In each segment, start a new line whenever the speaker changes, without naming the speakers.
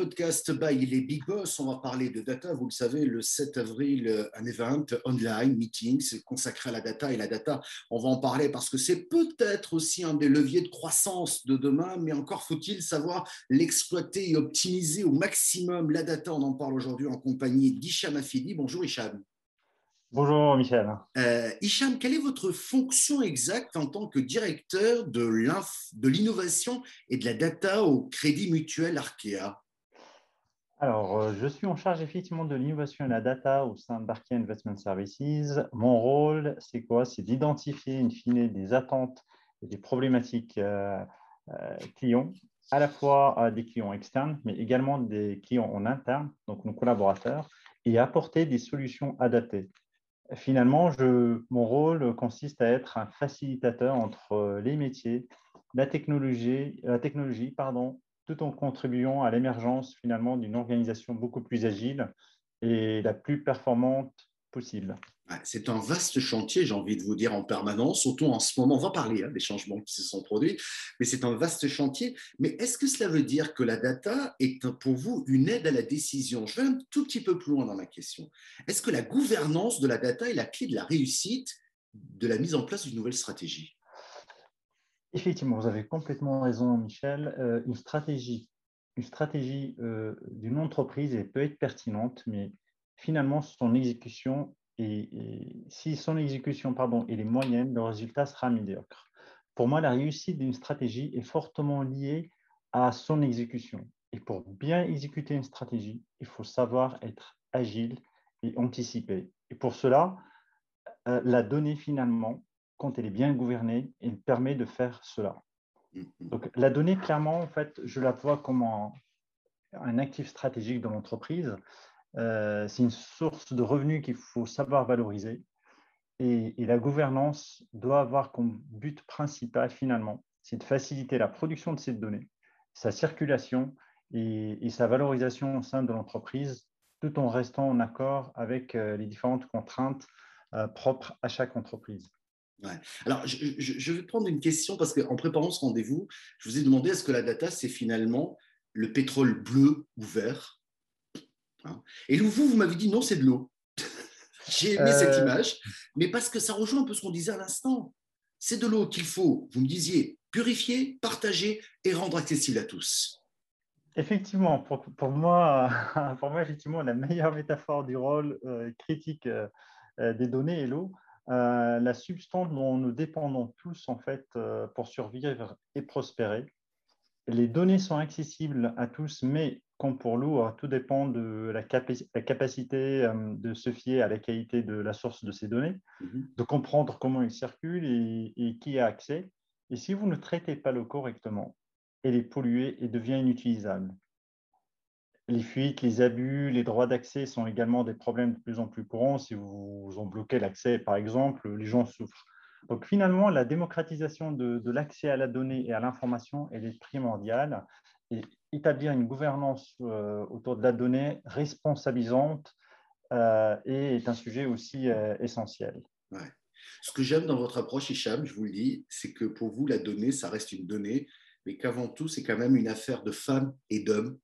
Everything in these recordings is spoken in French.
podcast by les Big Boss. On va parler de data. Vous le savez, le 7 avril, un event online, meetings consacré à la data. Et la data, on va en parler parce que c'est peut-être aussi un des leviers de croissance de demain, mais encore faut-il savoir l'exploiter et optimiser au maximum la data. On en parle aujourd'hui en compagnie d'Hicham Afidi. Bonjour Hicham.
Bonjour Michel.
Euh, Hicham, quelle est votre fonction exacte en tant que directeur de l'innovation et de la data au Crédit Mutuel Arkea?
Alors, euh, je suis en charge effectivement de l'innovation et la data au sein d'Arkea Investment Services. Mon rôle, c'est quoi? C'est d'identifier, in fine, des attentes et des problématiques euh, euh, clients, à la fois des clients externes, mais également des clients en interne, donc nos collaborateurs, et apporter des solutions adaptées finalement, mon rôle consiste à être un facilitateur entre les métiers, la technologie, la technologie pardon, tout en contribuant à l'émergence finalement d'une organisation beaucoup plus agile et la plus performante possible.
C'est un vaste chantier, j'ai envie de vous dire en permanence, surtout en ce moment. On va parler hein, des changements qui se sont produits, mais c'est un vaste chantier. Mais est-ce que cela veut dire que la data est pour vous une aide à la décision? Je vais un tout petit peu plus loin dans ma question. Est-ce que la gouvernance de la data est la clé de la réussite de la mise en place d'une nouvelle stratégie?
Effectivement, vous avez complètement raison, Michel. Euh, une stratégie, une stratégie euh, d'une entreprise elle peut être pertinente, mais finalement, son exécution et, si son exécution pardon, est moyenne, le résultat sera médiocre. Pour moi, la réussite d'une stratégie est fortement liée à son exécution. Et pour bien exécuter une stratégie, il faut savoir être agile et anticiper. Et pour cela, euh, la donnée, finalement, quand elle est bien gouvernée, elle permet de faire cela. Mm-hmm. Donc, la donnée, clairement, en fait, je la vois comme un actif stratégique de l'entreprise. Euh, c'est une source de revenus qu'il faut savoir valoriser. Et, la gouvernance doit avoir comme but principal, finalement, c'est de faciliter la production de ces données, sa circulation et, sa valorisation au sein de l'entreprise, tout en restant en accord avec euh, les différentes contraintes euh, propres à chaque entreprise.
Alors, je, je, vais prendre une question parce qu'en préparant ce rendez-vous, je vous ai demandé est-ce que la data, c'est finalement le pétrole bleu ou vert? Hein? Et vous, vous m'avez dit non, c'est de l'eau. J'ai aimé cette euh. image, mais parce que ça rejoint un peu ce qu'on disait à l'instant. C'est de l'eau qu'il faut, vous me disiez, purifier, partager et rendre accessible à tous.
Effectivement, pour, moi, pour moi, effectivement, la meilleure métaphore du rôle euh, critique euh, des données est l'eau. La substance dont nous dépendons tous en fait pour survivre et prospérer. Les données sont accessibles à tous, mais comme pour l'eau, tout dépend de la, capacité euh, de se fier à la qualité de la source de ces données, mhm. de comprendre comment ils circulent et, qui a accès. Et si vous ne traitez pas l'eau correctement, elle est polluée et devient inutilisable. Les fuites, les abus, les droits d'accès sont également des problèmes de plus en plus courants. Si vous, en bloquez l'accès, par exemple, les gens souffrent. Donc finalement, la démocratisation de, l'accès à la donnée et à l'information, est primordiale. Et établir une gouvernance euh, autour de la donnée responsabilisante euh, est un sujet aussi euh, essentiel.
Ce que j'aime dans votre approche, Hicham, je vous le dis, c'est que pour vous, la donnée, ça reste une donnée, mais qu'avant tout, c'est quand même une affaire de femmes et d'hommes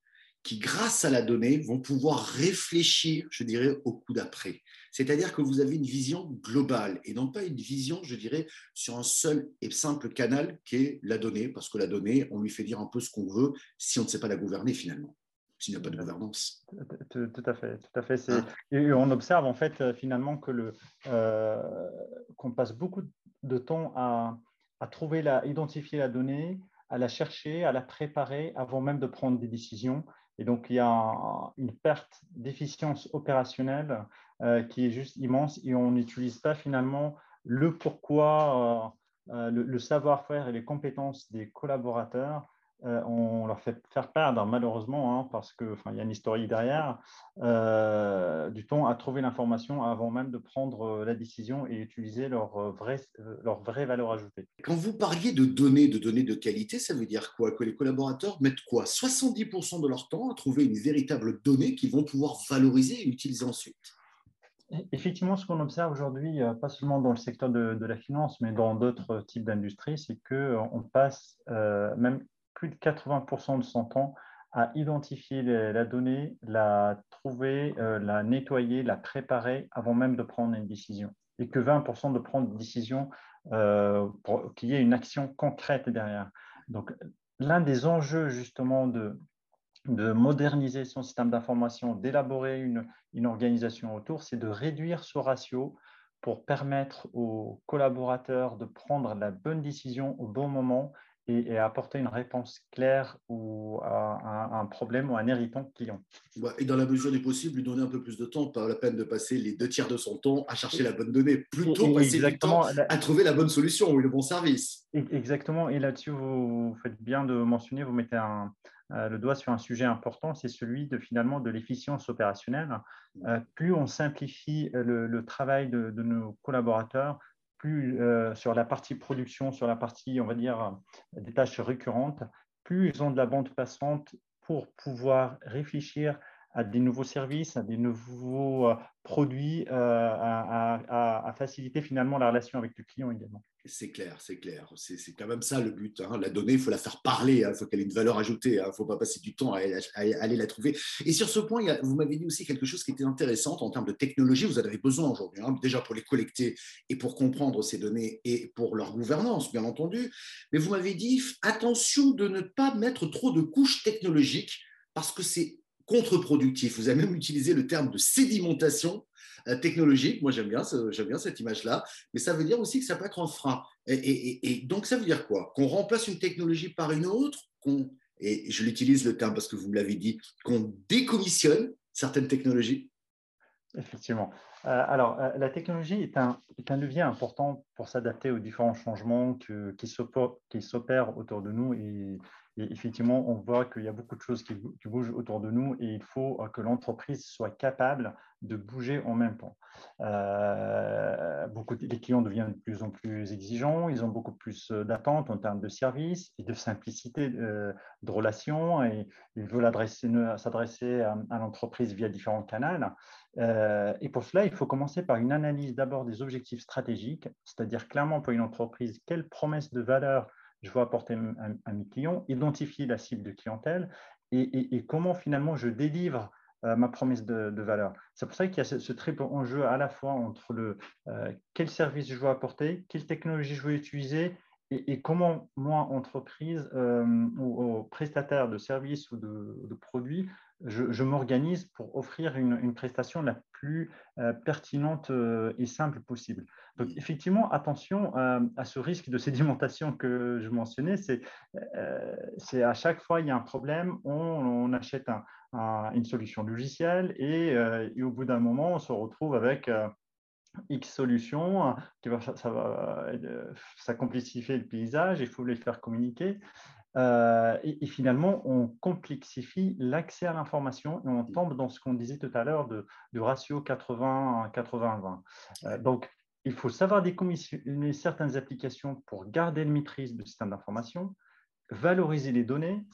qui, grâce à la donnée, vont pouvoir réfléchir, je dirais, au coup d'après. C'est-à-dire que vous avez une vision globale et non pas une vision, je dirais, sur un seul et simple canal qui est la donnée, parce que la donnée, on lui fait dire un peu ce qu'on veut si on ne sait pas la gouverner finalement s'il n'y a pas de gouvernance.
Tout, à fait, tout à fait. Ah. Et on observe en fait euh, finalement que le euh, qu'on passe beaucoup de temps à, à trouver la, identifier la donnée, à la chercher, à la préparer avant même de prendre des décisions. Et donc, il y a une perte d'efficience opérationnelle euh, qui est juste immense et on n'utilise pas finalement le pourquoi, euh, euh, le, savoir-faire et les compétences des collaborateurs euh, on leur fait faire perdre, malheureusement, hein, parce qu'il y a une historique derrière, euh, du temps à trouver l'information avant même de prendre euh, la décision et utiliser leur, vraie, leur vraie valeur ajoutée.
Quand vous parliez de données, de données de qualité, ça veut dire quoi? Que les collaborateurs mettent quoi? 70% de leur temps à trouver une véritable donnée qu'ils vont pouvoir valoriser et utiliser ensuite?
Effectivement, ce qu'on observe aujourd'hui, pas seulement dans le secteur de, la finance, mais dans d'autres types d'industries, c'est qu'on passe même plus de 80% de son temps à identifier la donnée, la trouver, la nettoyer, la préparer avant même de prendre une décision. Et que 20% de prendre une décision pour qu'il y ait une action concrète derrière. Donc, l'un des enjeux justement de, de moderniser son système d'information, d'élaborer une, organisation autour, c'est de réduire ce ratio pour permettre aux collaborateurs de prendre la bonne décision au bon moment et, apporter une réponse claire ou à, un problème ou un irritant client.
Et dans la mesure du possible, lui donner un peu plus de temps, pas la peine de passer les deux tiers de son temps à chercher la bonne donnée, plutôt passer du temps à trouver la bonne solution ou le bon service.
Exactement, et là-dessus, vous faites bien de mentionner, vous mettez un, euh, le doigt sur un sujet important, c'est celui de finalement de l'efficience opérationnelle. Euh, plus on simplifie le, travail de, nos collaborateurs, euh, sur la partie production, sur la partie, on va dire, des tâches récurrentes, plus ils ont de la bande passante pour pouvoir réfléchir à des nouveaux services, à des nouveaux produits, à, faciliter finalement la relation avec le client également.
C'est clair, c'est clair. C'est quand même ça le but. Hein. La donnée, il faut la faire parler, hein. il faut qu'elle ait une valeur ajoutée, il hein. ne faut pas passer du temps à, aller la trouver. Et sur ce point, vous m'avez dit aussi quelque chose qui était intéressant en termes de technologie. Vous en avez besoin aujourd'hui, déjà pour les collecter et pour comprendre ces données et pour leur gouvernance, bien entendu. Mais vous m'avez dit, attention de ne pas mettre trop de couches technologiques parce que c'est contre-productif. Vous avez même utilisé le terme de sédimentation euh, technologique. Moi, j'aime bien, cette image-là, mais ça veut dire aussi que ça peut être un frein. Et, donc, ça veut dire quoi? Qu'on remplace une technologie par une autre, et je l'utilise le terme parce que vous me l'avez dit, qu'on décommissionne certaines technologies?
Effectivement. Euh, alors, euh, la technologie est un, levier important pour s'adapter aux différents changements qui s'opèrent autour de nous et effectivement, on voit qu'il y a beaucoup de choses qui, bougent autour de nous et il faut euh, que l'entreprise soit capable de bouger en même temps. Euh, beaucoup, les clients deviennent de plus en plus exigeants, ils ont beaucoup plus euh, d'attentes en termes de services et de simplicité de, relations et ils veulent s'adresser à, l'entreprise via différents canaux. et pour cela, il faut commencer par une analyse d'abord des objectifs stratégiques, c'est-à-dire clairement pour une entreprise, quelle promesse de valeur je veux apporter à, mes clients, identifier la cible de clientèle et, comment finalement je délivre euh, ma promesse de, valeur. C'est pour ça qu'il y a ce, triple enjeu à la fois entre le euh, quel service je veux apporter, quelle technologie je veux utiliser et, comment moi, entreprise euh, ou, prestataire de services ou de, produits, je, m'organise pour offrir une, prestation la plus pertinente et simple possible. Donc, effectivement, attention à ce risque de sédimentation que je mentionnais. C'est à chaque fois il y a un problème, on, achète une solution logicielle et, et au bout d'un moment, on se retrouve avec X solutions, qui va, ça, va, ça complexifie le paysage, il faut les faire communiquer. et, finalement, on complexifie l'accès à l'information et on tombe dans ce qu'on disait tout à l'heure de, du ratio 80-80-20. donc, il faut savoir décommissionner certaines applications pour garder une maîtrise du système d'information, valoriser les données,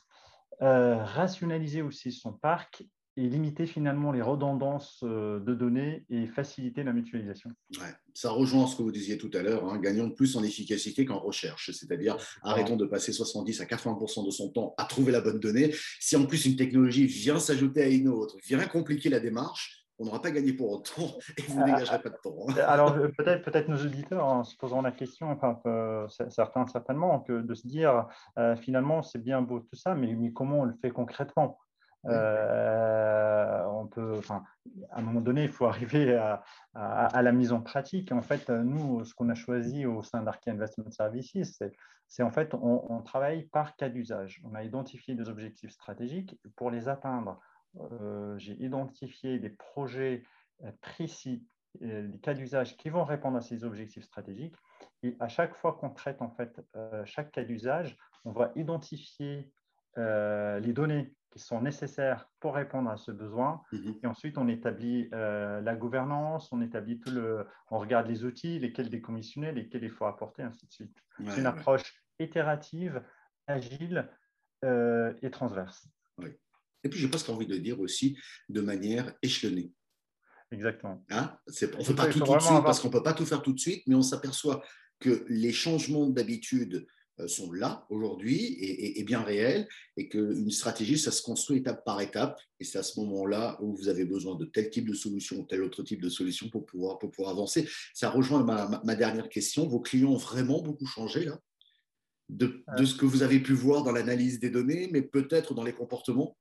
rationaliser aussi son parc et limiter finalement les redondances euh, de données et faciliter la mutualisation.
Ouais, ça rejoint ce que vous disiez tout à l'heure, hein, gagnons plus en efficacité qu'en recherche, c'est-à-dire arrêtons de passer 70 à 80% de son temps à trouver la bonne donnée. Si en plus une technologie vient s'ajouter à une autre, vient compliquer la démarche, on n'aura pas gagné pour autant et vous ne dégagerez pas de temps.
Hein. Alors peut-être peut nos auditeurs en se posant la question, enfin, euh, certains certainement, que de se dire euh, finalement c'est bien beau tout ça, mais, mais comment on le fait concrètement? Euh, on peut, enfin, à un moment donné, il faut arriver à, la mise en pratique. En fait, nous, ce qu'on a choisi au sein d'Arkea Investment Services, c'est en fait, on, travaille par cas d'usage. On a identifié des objectifs stratégiques. Pour les atteindre, euh, j'ai identifié des projets euh, précis, des cas d'usage qui vont répondre à ces objectifs stratégiques. Et à chaque fois qu'on traite en fait chaque cas d'usage, on va identifier les données qui sont nécessaires pour répondre à ce besoin. Mhm. Et ensuite, on établit euh, la gouvernance, on établit tout le, on regarde les outils, lesquels décommissionner, lesquels il faut apporter, ainsi de suite. C'est une approche itérative, agile euh, et transverse.
Et puis, j'ai presque envie de dire aussi de manière échelonnée.
Exactement.
Hein? On ne fait pas tout tout de suite parce qu'on ne peut pas tout faire tout de suite, mais on s'aperçoit que les changements d'habitude sont là aujourd'hui et, bien réelles et qu'une stratégie, ça se construit étape par étape et c'est à ce moment-là où vous avez besoin de tel type de solution ou tel autre type de solution pour pouvoir, pour pouvoir avancer. Ça rejoint ma, dernière question. Vos clients ont vraiment beaucoup changé là de, de ce que vous avez pu voir dans l'analyse des données, mais peut-être dans les comportements?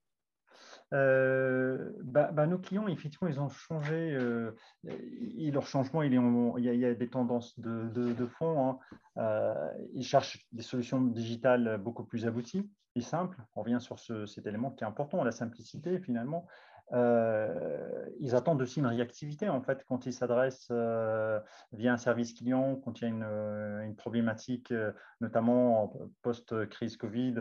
Euh, bah, bah, nos clients, effectivement, ils ont changé. Euh, leur changement, il, est il, y a, des tendances de, de, fond. Hein. Euh, ils cherchent des solutions digitales beaucoup plus abouties et simples. On revient sur cet élément qui est important, la simplicité, finalement. Euh, ils attendent aussi une réactivité en fait quand ils s'adressent euh, via un service client, quand il y a une, euh, problématique, notamment post-crise Covid,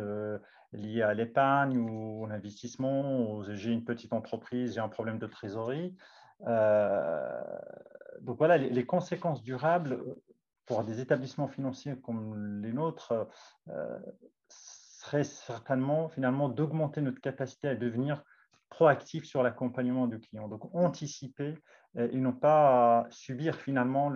liée à l'épargne ou l'investissement, j'ai une petite entreprise, j'ai un problème de trésorerie. donc voilà, les, conséquences durables pour des établissements financiers comme les nôtres seraient certainement finalement d'augmenter notre capacité à devenir proactif sur l'accompagnement du client. Donc, anticiper euh, et non pas subir finalement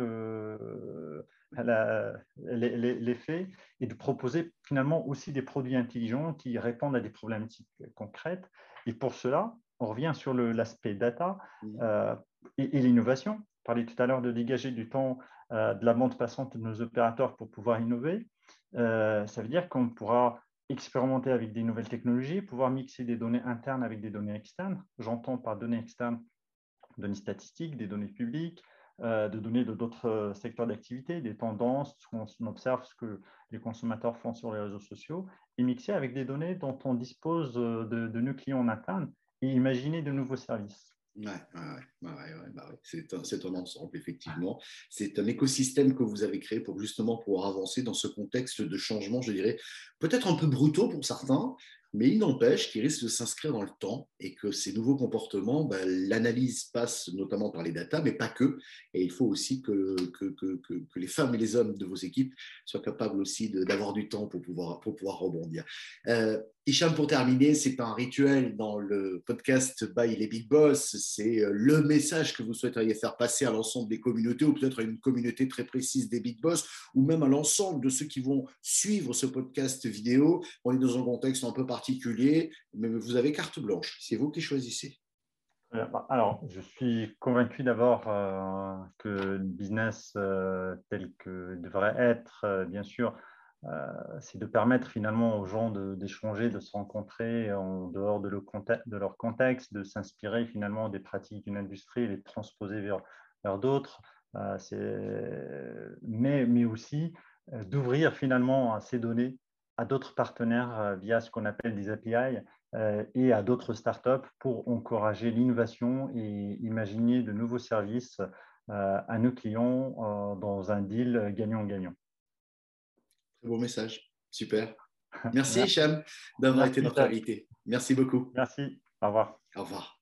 l'effet et de proposer finalement aussi des produits intelligents qui répondent à des problématiques concrètes. Et pour cela, on revient sur l'aspect data euh, et, l'innovation. On parlait tout à l'heure de dégager du temps euh, de la bande passante de nos opérateurs pour pouvoir innover. ça veut dire qu'on pourra expérimenter avec des nouvelles technologies, pouvoir mixer des données internes avec des données externes. J'entends par données externes données statistiques, des données publiques, euh, de données de d'autres euh, secteurs d'activité, des tendances, on observe ce que les consommateurs font sur les réseaux sociaux, et mixer avec des données dont on dispose euh, de, de nos clients en interne et imaginer de nouveaux services.
Ouais, ouais, ouais, bah c'est un, ensemble, effectivement. C'est un écosystème que vous avez créé pour justement pouvoir avancer dans ce contexte de changement, je dirais, peut-être un peu brutaux pour certains, mais il n'empêche qu'il risque de s'inscrire dans le temps et que ces nouveaux comportements, ben, l'analyse passe notamment par les datas, mais pas que. Et il faut aussi que, les femmes et les hommes de vos équipes soient capables aussi d'avoir du temps pour pouvoir, pour pouvoir rebondir. Euh, Hicham, pour terminer, c'est un rituel dans le podcast By les Big Boss. C'est euh, le message que vous souhaiteriez faire passer à l'ensemble des communautés, ou peut-être à une communauté très précise des Big Boss, ou même à l'ensemble de ceux qui vont suivre ce podcast vidéo. On est dans un contexte un peu particulier mais vous avez carte blanche. C'est vous qui choisissez.
Euh, bah, alors, je suis convaincu d'abord euh, que le business euh, tel que devrait être, bien sûr, c'est de permettre finalement aux gens d'échanger, de, se rencontrer en dehors de, leur contexte, de s'inspirer finalement des pratiques d'une industrie et les transposer vers, d'autres. mais, mais aussi d'ouvrir finalement ces données à d'autres partenaires euh, via ce qu'on appelle des API euh, et à d'autres startups pour encourager l'innovation et imaginer de nouveaux services euh, à nos clients dans un deal gagnant-gagnant.
Très beau message. Super. Merci, Hicham, d'avoir été notre invité. Merci beaucoup.
Merci. Au revoir.
Au revoir.